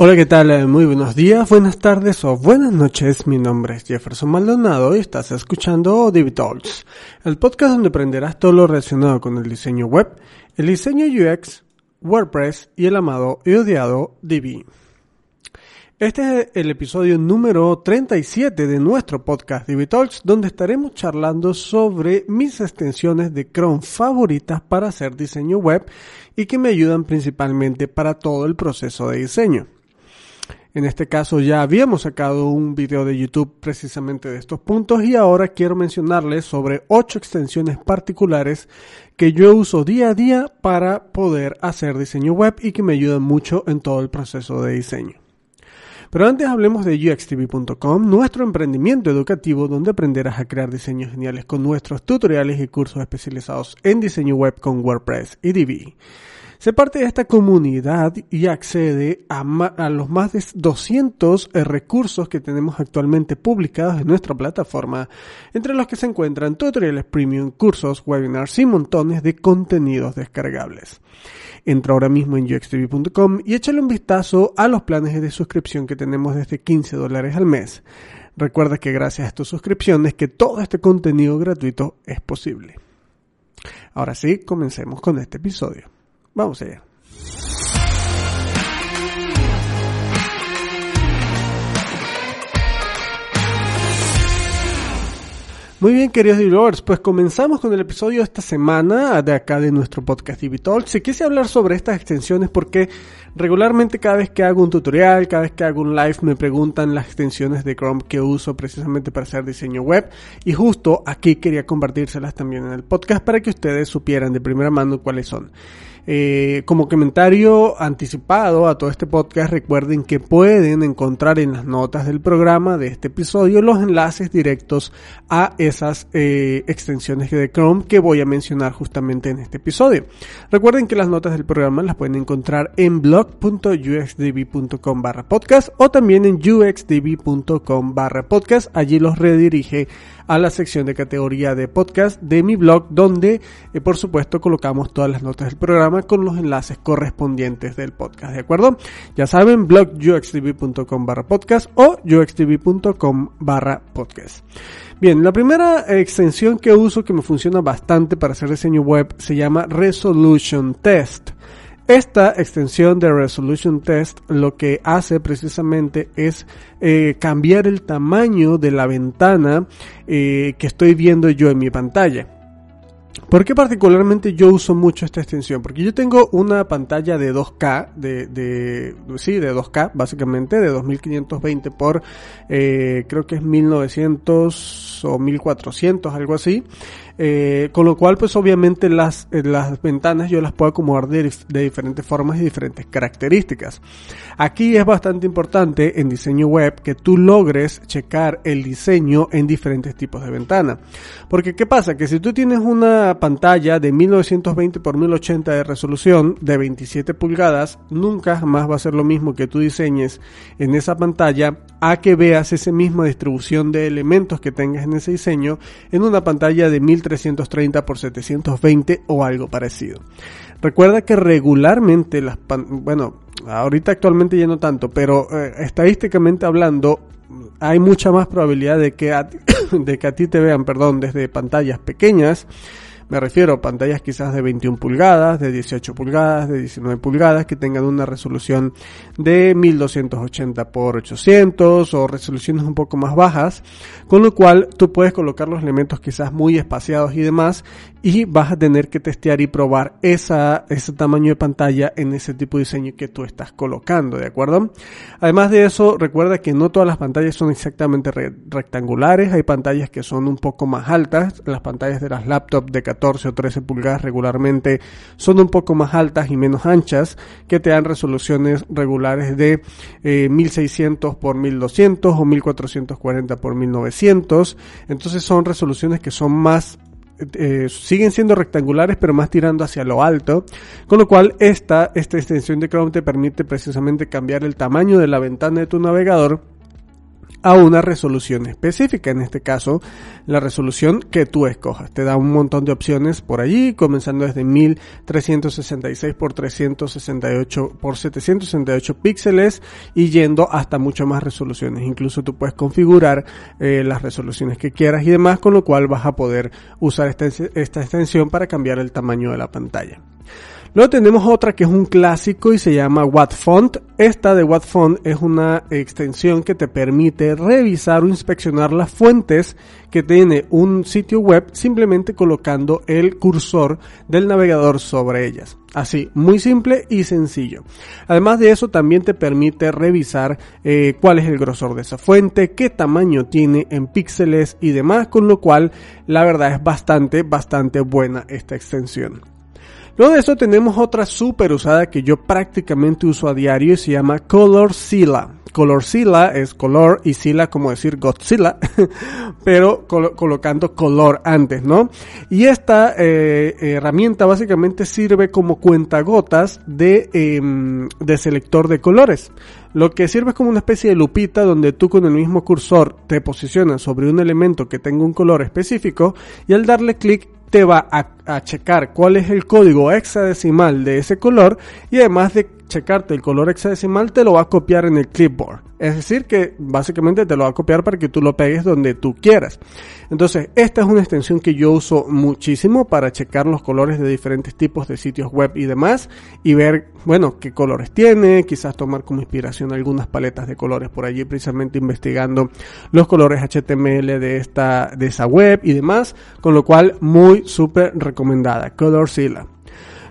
Hola, ¿qué tal? Eh, Muy buenos días, buenas tardes o buenas noches. Mi nombre es Jefferson Maldonado y estás escuchando Divi el podcast donde aprenderás todo lo relacionado con el diseño web, el diseño UX, WordPress y el amado y odiado Divi. Este es el episodio número 37 de nuestro podcast Divi donde estaremos charlando sobre mis extensiones de Chrome favoritas para hacer diseño web y que me ayudan principalmente para todo el proceso de diseño. En este caso ya habíamos sacado un video de YouTube precisamente de estos puntos y ahora quiero mencionarles sobre 8 extensiones particulares que yo uso día a día para poder hacer diseño web y que me ayudan mucho en todo el proceso de diseño. Pero antes hablemos de uxtv.com, nuestro emprendimiento educativo donde aprenderás a crear diseños geniales con nuestros tutoriales y cursos especializados en diseño web con WordPress y Divi. Se parte de esta comunidad y accede a, los más de 200 recursos que tenemos actualmente publicados en nuestra plataforma, entre los que se encuentran tutoriales premium, cursos, webinars y montones de contenidos descargables. Entra ahora mismo en uxtv.com y échale un vistazo a los planes de suscripción que tenemos desde 15 dólares al mes. Recuerda que gracias a tus suscripciones que todo este contenido gratuito es posible. Ahora sí, comencemos con este episodio. Vamos allá. Muy bien, queridos viewers, pues comenzamos con el episodio de esta semana de acá de nuestro podcast Divital. Si quise hablar sobre estas extensiones porque regularmente cada vez que hago un tutorial, cada vez que hago un live me preguntan las extensiones de Chrome que uso precisamente para hacer diseño web y justo aquí quería compartírselas también en el podcast para que ustedes supieran de primera mano cuáles son. Eh, como comentario anticipado a todo este podcast, recuerden que pueden encontrar en las notas del programa de este episodio los enlaces directos a esas eh, extensiones de Chrome que voy a mencionar justamente en este episodio. Recuerden que las notas del programa las pueden encontrar en blog.uxdb.com barra podcast o también en uxdb.com barra podcast. Allí los redirige a la sección de categoría de podcast de mi blog donde eh, por supuesto colocamos todas las notas del programa con los enlaces correspondientes del podcast, ¿de acuerdo? Ya saben, blog uxtv.com barra podcast o uxtv.com barra podcast. Bien, la primera extensión que uso que me funciona bastante para hacer diseño web se llama Resolution Test. Esta extensión de Resolution Test lo que hace precisamente es eh, cambiar el tamaño de la ventana eh, que estoy viendo yo en mi pantalla. ¿Por qué particularmente yo uso mucho esta extensión? Porque yo tengo una pantalla de 2K, de, de sí, de 2K básicamente, de 2520 por, eh, creo que es 1900 o 1400, algo así. Eh, con lo cual, pues obviamente las, eh, las ventanas yo las puedo acomodar de, de, diferentes formas y diferentes características. Aquí es bastante importante en diseño web que tú logres checar el diseño en diferentes tipos de ventana. Porque ¿qué pasa? Que si tú tienes una pantalla de 1920 por 1080 de resolución de 27 pulgadas, nunca jamás va a ser lo mismo que tú diseñes en esa pantalla a que veas esa misma distribución de elementos que tengas en ese diseño en una pantalla de 1330 por 720 o algo parecido. Recuerda que regularmente las bueno, ahorita actualmente ya no tanto, pero eh, estadísticamente hablando hay mucha más probabilidad de que a, de que a ti te vean, perdón, desde pantallas pequeñas me refiero a pantallas quizás de 21 pulgadas, de 18 pulgadas, de 19 pulgadas, que tengan una resolución de 1280 x 800 o resoluciones un poco más bajas, con lo cual tú puedes colocar los elementos quizás muy espaciados y demás, y vas a tener que testear y probar esa, ese tamaño de pantalla en ese tipo de diseño que tú estás colocando, ¿de acuerdo? Además de eso, recuerda que no todas las pantallas son exactamente rectangulares, hay pantallas que son un poco más altas, las pantallas de las laptops de 14 o 13 pulgadas regularmente son un poco más altas y menos anchas, que te dan resoluciones regulares de 1600 x 1200 o 1440 x 1900, entonces son resoluciones que son más eh, siguen siendo rectangulares pero más tirando hacia lo alto, con lo cual esta, esta extensión de Chrome te permite precisamente cambiar el tamaño de la ventana de tu navegador a una resolución específica, en este caso la resolución que tú escojas. Te da un montón de opciones por allí, comenzando desde 1366 por 368 por 768 píxeles y yendo hasta mucho más resoluciones. Incluso tú puedes configurar eh, las resoluciones que quieras y demás, con lo cual vas a poder usar esta, esta extensión para cambiar el tamaño de la pantalla. Luego tenemos otra que es un clásico y se llama WhatFont. Esta de WhatFont es una extensión que te permite revisar o inspeccionar las fuentes que tiene un sitio web simplemente colocando el cursor del navegador sobre ellas. Así, muy simple y sencillo. Además de eso, también te permite revisar eh, cuál es el grosor de esa fuente, qué tamaño tiene en píxeles y demás, con lo cual la verdad es bastante, bastante buena esta extensión. Luego de eso tenemos otra super usada que yo prácticamente uso a diario y se llama Colorzilla. Colorzilla es color y Sila como decir Godzilla, pero colocando color antes, ¿no? Y esta eh, herramienta básicamente sirve como cuentagotas de, em, de selector de colores. Lo que sirve es como una especie de lupita donde tú con el mismo cursor te posicionas sobre un elemento que tenga un color específico y al darle clic te va a, a, checar cuál es el código hexadecimal de ese color y además de checarte el color hexadecimal te lo va a copiar en el clipboard. Es decir, que básicamente te lo va a copiar para que tú lo pegues donde tú quieras. Entonces, esta es una extensión que yo uso muchísimo para checar los colores de diferentes tipos de sitios web y demás y ver, bueno, qué colores tiene, quizás tomar como inspiración algunas paletas de colores por allí precisamente investigando los colores HTML de esta de esa web y demás, con lo cual muy súper recomendada, Colorzilla.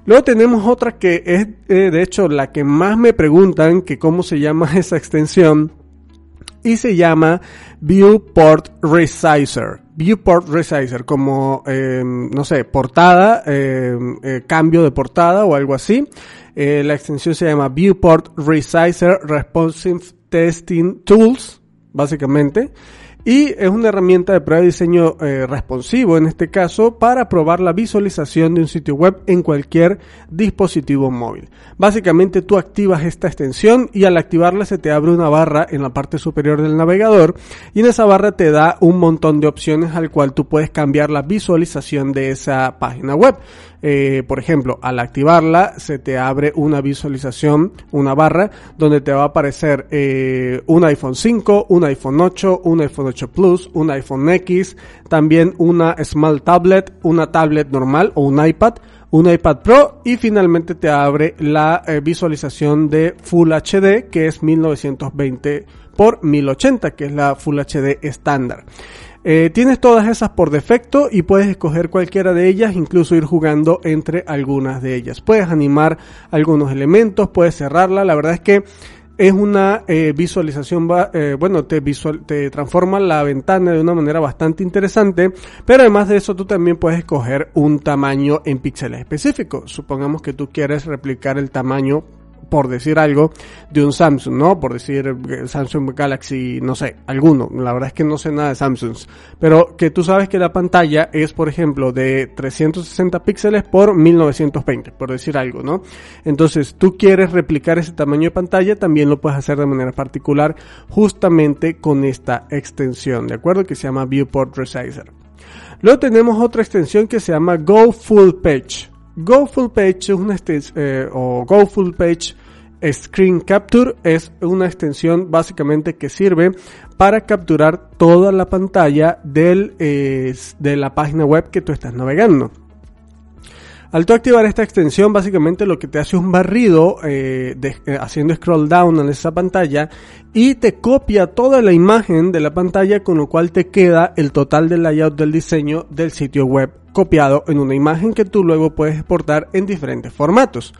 Luego tenemos otra que es, eh, de hecho, la que más me preguntan que cómo se llama esa extensión. Y se llama Viewport Resizer. Viewport Resizer, como, em, no sé, portada, em, eh, cambio de portada o algo así. Eh, la extensión se llama Viewport Resizer Responsive Testing Tools, básicamente y es una herramienta de prueba de diseño eh, responsivo en este caso para probar la visualización de un sitio web en cualquier dispositivo móvil. Básicamente tú activas esta extensión y al activarla se te abre una barra en la parte superior del navegador y en esa barra te da un montón de opciones al cual tú puedes cambiar la visualización de esa página web. Eh, por ejemplo, al activarla se te abre una visualización, una barra, donde te va a aparecer eh, un iPhone 5, un iPhone 8, un iPhone 8 Plus, un iPhone X, también una Small Tablet, una tablet normal o un iPad, un iPad Pro y finalmente te abre la eh, visualización de Full HD que es 1920 por 1080 que es la Full HD estándar. Eh, tienes todas esas por defecto y puedes escoger cualquiera de ellas, incluso ir jugando entre algunas de ellas. Puedes animar algunos elementos, puedes cerrarla. La verdad es que es una eh, visualización, eh, bueno, te, visual, te transforma la ventana de una manera bastante interesante, pero además de eso tú también puedes escoger un tamaño en píxeles específicos. Supongamos que tú quieres replicar el tamaño por decir algo, de un Samsung, ¿no? Por decir eh, Samsung Galaxy, no sé, alguno. La verdad es que no sé nada de Samsung. Pero que tú sabes que la pantalla es, por ejemplo, de 360 píxeles por 1920, por decir algo, ¿no? Entonces, tú quieres replicar ese tamaño de pantalla, también lo puedes hacer de manera particular, justamente con esta extensión, ¿de acuerdo? Que se llama Viewport Resizer. Luego tenemos otra extensión que se llama Go Full Page. Go Full Page eh, o Go Full Page Screen Capture es una extensión básicamente que sirve para capturar toda la pantalla del, de la página web que tú estás navegando. Al tú activar esta extensión, básicamente lo que te hace es un barrido eh, eh, haciendo scroll down en esa pantalla y te copia toda la imagen de la pantalla, con lo cual te queda el total del layout del diseño del sitio web copiado en una imagen que tú luego puedes exportar en diferentes formatos.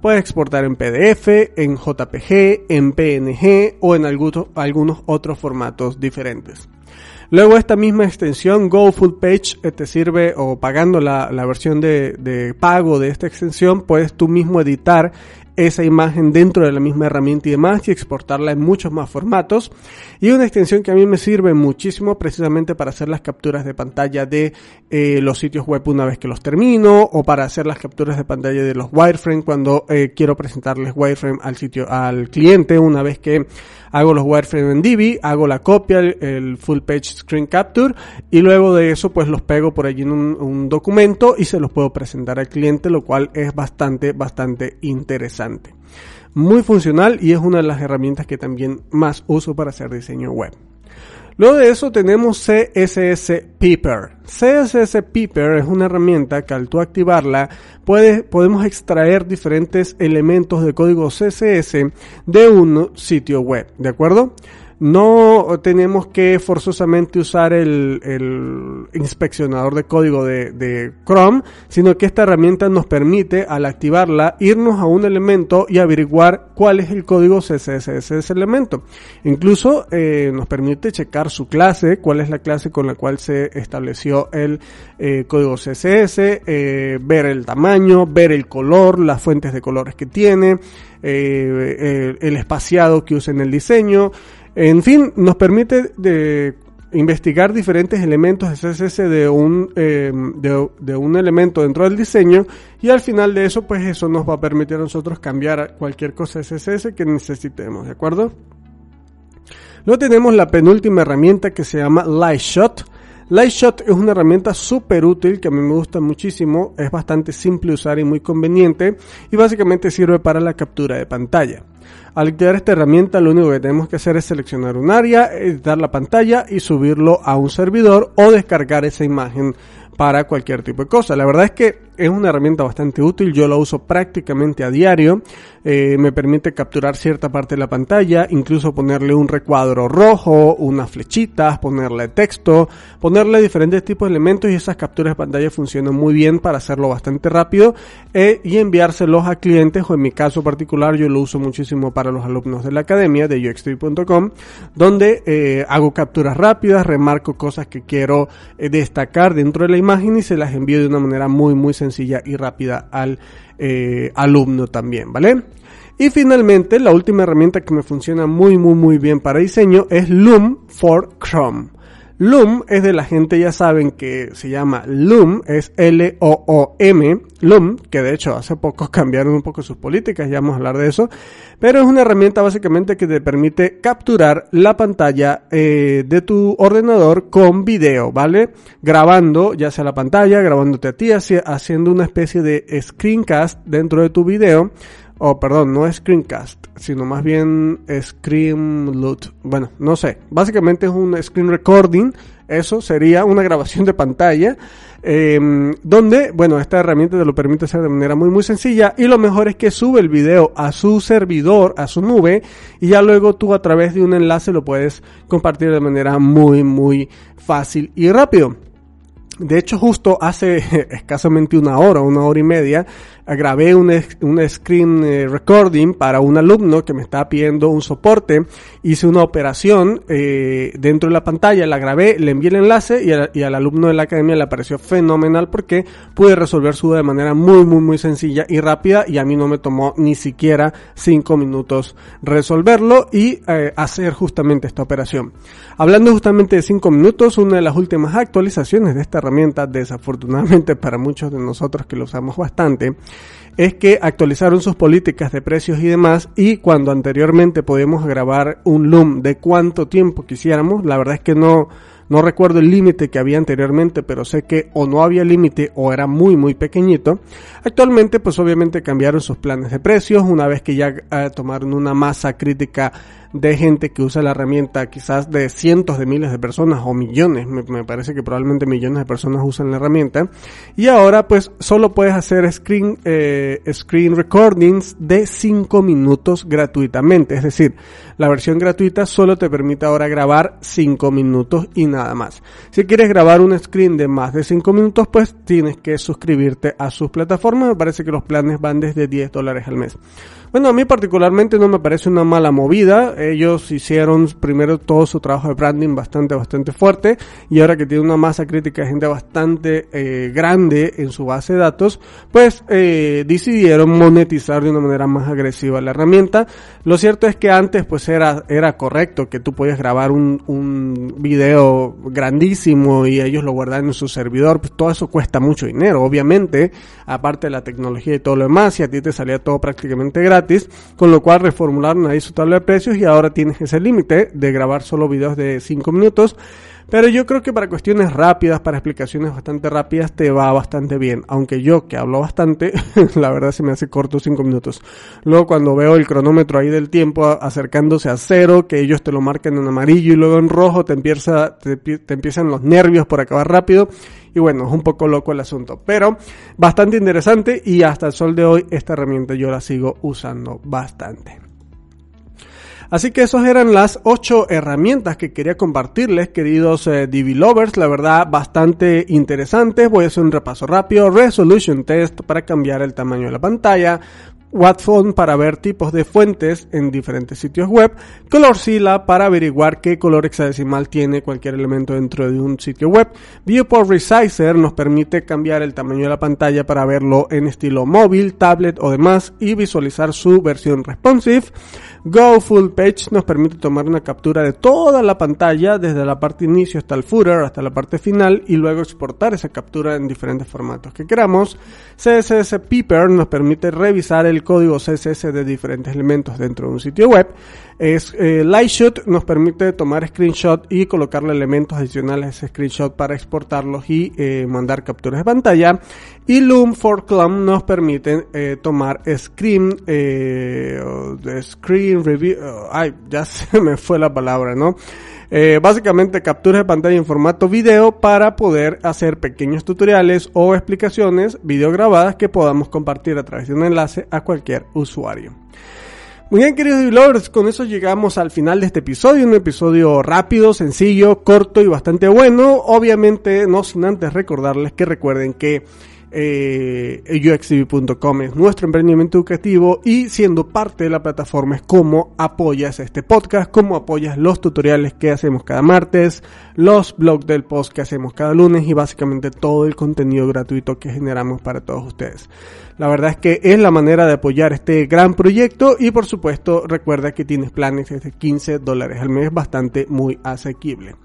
Puedes exportar en PDF, en JPG, en PNG o en algunos otros formatos diferentes. Luego esta misma extensión Go Full Page eh, te sirve o pagando la, versión de, de, pago de esta extensión puedes tú mismo editar esa imagen dentro de la misma herramienta y demás y exportarla en muchos más formatos. Y una extensión que a mí me sirve muchísimo precisamente para hacer las capturas de pantalla de eh, los sitios web una vez que los termino o para hacer las capturas de pantalla de los wireframe cuando eh, quiero presentarles wireframe al sitio, al cliente una vez que hago los wireframe en Divi, hago la copia, el, full page screen capture y luego de eso pues los pego por allí en un, un documento y se los puedo presentar al cliente, lo cual es bastante, bastante interesante. Muy funcional y es una de las herramientas que también más uso para hacer diseño web. Luego de eso tenemos CSS Piper. CSS Piper es una herramienta que al tú activarla podemos extraer diferentes elementos de código CSS de un sitio web, ¿de acuerdo? No tenemos que forzosamente usar el, inspeccionador de código de, Chrome, sino que esta herramienta nos permite, al activarla, irnos a un elemento y averiguar cuál es el código CSS de ese elemento. Incluso eh, nos permite checar su clase, cuál es la clase con la cual se estableció el eh, código CSS, eh, ver el tamaño, ver el color, las fuentes de colores que tiene, el espaciado que usa en el diseño, en fin, nos permite de investigar diferentes elementos de CSS de un, em, de, un elemento dentro del diseño y al final de eso pues eso nos va a permitir a nosotros cambiar cualquier cosa CSS que necesitemos, ¿de acuerdo? Luego tenemos la penúltima herramienta que se llama Lightshot. Lightshot es una herramienta súper útil que a mí me gusta muchísimo, es bastante simple de usar y muy conveniente y básicamente sirve para la captura de pantalla. Al activar esta herramienta lo único que tenemos que hacer es seleccionar un área, editar la pantalla y subirlo a un servidor o descargar esa imagen para cualquier tipo de cosa. La verdad es que es una herramienta bastante útil, yo la uso prácticamente a diario, eh, me permite capturar cierta parte de la pantalla, incluso ponerle un recuadro rojo, unas flechitas, ponerle texto, ponerle diferentes tipos de elementos y esas capturas de pantalla funcionan muy bien para hacerlo bastante rápido eh, y enviárselos a clientes o en mi caso particular yo lo uso muchísimo para los alumnos de la academia de UXT.com donde eh, hago capturas rápidas, remarco cosas que quiero destacar dentro de la imagen y se las envío de una manera muy muy sencilla y rápida al eh, alumno también, ¿vale? Y finalmente, la última herramienta que me funciona muy, muy, muy bien para diseño es Loom for Chrome. Loom es de la gente, ya saben que se llama Loom, es L-O-O-M, Loom, que de hecho hace poco cambiaron un poco sus políticas, ya vamos a hablar de eso, pero es una herramienta básicamente que te permite capturar la pantalla eh, de tu ordenador con video, ¿vale? Grabando ya sea la pantalla, grabándote a ti, haciendo una especie de screencast dentro de tu video o perdón, no es screencast, sino más bien screen loot. Bueno, no sé. Básicamente es un screen recording. Eso sería una grabación de pantalla. Em, donde, bueno, esta herramienta te lo permite hacer de manera muy muy sencilla. Y lo mejor es que sube el video a su servidor, a su nube. Y ya luego tú a través de un enlace lo puedes compartir de manera muy muy fácil y rápido. De hecho, justo hace escasamente una hora, una hora y media, grabé un, un screen eh, recording para un alumno que me estaba pidiendo un soporte. Hice una operación eh, dentro de la pantalla, la grabé, le envié el enlace y, al alumno de la academia le pareció fenomenal porque pude resolver su duda de manera muy, muy, muy sencilla y rápida y a mí no me tomó ni siquiera cinco minutos resolverlo y eh, hacer justamente esta operación. Hablando justamente de cinco minutos, una de las últimas actualizaciones de esta herramienta, desafortunadamente para muchos de nosotros que lo usamos bastante, es que actualizaron sus políticas de precios y demás y cuando anteriormente podíamos grabar un loom de cuánto tiempo quisiéramos, la verdad es que no, no recuerdo el límite que había anteriormente, pero sé que o no había límite o era muy muy pequeñito. Actualmente pues obviamente cambiaron sus planes de precios una vez que ya eh, tomaron una masa crítica de gente que usa la herramienta, quizás de cientos de miles de personas o millones, me, parece que probablemente millones de personas usan la herramienta. Y ahora pues solo puedes hacer screen, eh, screen recordings de 5 minutos gratuitamente. Es decir, la versión gratuita solo te permite ahora grabar 5 minutos y nada más. Si quieres grabar un screen de más de 5 minutos, pues tienes que suscribirte a sus plataformas. Me parece que los planes van desde 10 dólares al mes. Bueno, a mí particularmente no me parece una mala movida. Ellos hicieron primero todo su trabajo de branding bastante, bastante fuerte. Y ahora que tiene una masa crítica de gente bastante eh, grande en su base de datos, pues eh, decidieron monetizar de una manera más agresiva la herramienta. Lo cierto es que antes pues era, era correcto que tú podías grabar un, un video grandísimo y ellos lo guardaban en su servidor. Pues todo eso cuesta mucho dinero, obviamente. Aparte de la tecnología y todo lo demás, y a ti te salía todo prácticamente gratis con lo cual reformularon ahí su tabla de precios y ahora tienes ese límite de grabar solo videos de 5 minutos. Pero yo creo que para cuestiones rápidas, para explicaciones bastante rápidas, te va bastante bien. Aunque yo, que hablo bastante, la verdad se me hace corto 5 minutos. Luego cuando veo el cronómetro ahí del tiempo acercándose a cero, que ellos te lo marcan en amarillo y luego en rojo, te, empieza, te, te empiezan los nervios por acabar rápido. Y bueno, es un poco loco el asunto. Pero bastante interesante y hasta el sol de hoy esta herramienta yo la sigo usando bastante. Así que esas eran las ocho herramientas que quería compartirles, queridos eh, lovers. La verdad, bastante interesantes. Voy a hacer un repaso rápido. Resolution Test para cambiar el tamaño de la pantalla. Watphone para ver tipos de fuentes en diferentes sitios web, ColorZilla para averiguar qué color hexadecimal tiene cualquier elemento dentro de un sitio web, Viewport Resizer nos permite cambiar el tamaño de la pantalla para verlo en estilo móvil, tablet o demás y visualizar su versión responsive, Go Full Page nos permite tomar una captura de toda la pantalla, desde la parte inicio hasta el footer, hasta la parte final, y luego exportar esa captura en diferentes formatos que queramos. CSS Peeper nos permite revisar el código CSS de diferentes elementos dentro de un sitio web. Es, eh, Lightshot nos permite tomar screenshot y colocarle elementos adicionales a ese screenshot para exportarlos y eh, mandar capturas de pantalla. Y Loom for Clum nos permite eh, tomar screen, eh, screen review, ay, ya se me fue la palabra, ¿no? Eh, básicamente capturas de pantalla en formato video para poder hacer pequeños tutoriales o explicaciones video grabadas que podamos compartir a través de un enlace a cualquier usuario. Muy bien, queridos developers, con eso llegamos al final de este episodio. Un episodio rápido, sencillo, corto y bastante bueno. Obviamente, no sin antes recordarles que recuerden que eh, uxtv.com es nuestro emprendimiento educativo y siendo parte de la plataforma es cómo apoyas este podcast, cómo apoyas los tutoriales que hacemos cada martes, los blogs del post que hacemos cada lunes y básicamente todo el contenido gratuito que generamos para todos ustedes. La verdad es que es la manera de apoyar este gran proyecto y por supuesto recuerda que tienes planes desde 15 dólares al mes bastante muy asequible.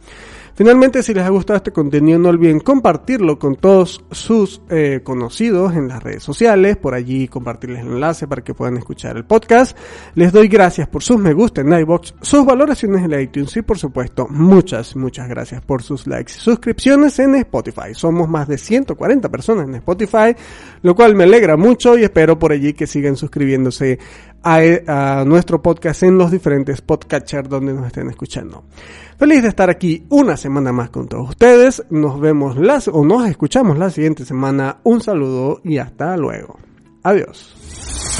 Finalmente, si les ha gustado este contenido, no olviden compartirlo con todos sus eh, conocidos en las redes sociales, por allí compartirles el enlace para que puedan escuchar el podcast. Les doy gracias por sus me gusta en iBox, sus valoraciones en iTunes y por supuesto, muchas, muchas gracias por sus likes y suscripciones en Spotify. Somos más de 140 personas en Spotify, lo cual me alegra mucho y espero por allí que sigan suscribiéndose a, nuestro podcast en los diferentes podcatchers donde nos estén escuchando. Feliz de estar aquí una semana más con todos ustedes. Nos vemos las o nos escuchamos la siguiente semana. Un saludo y hasta luego. Adiós.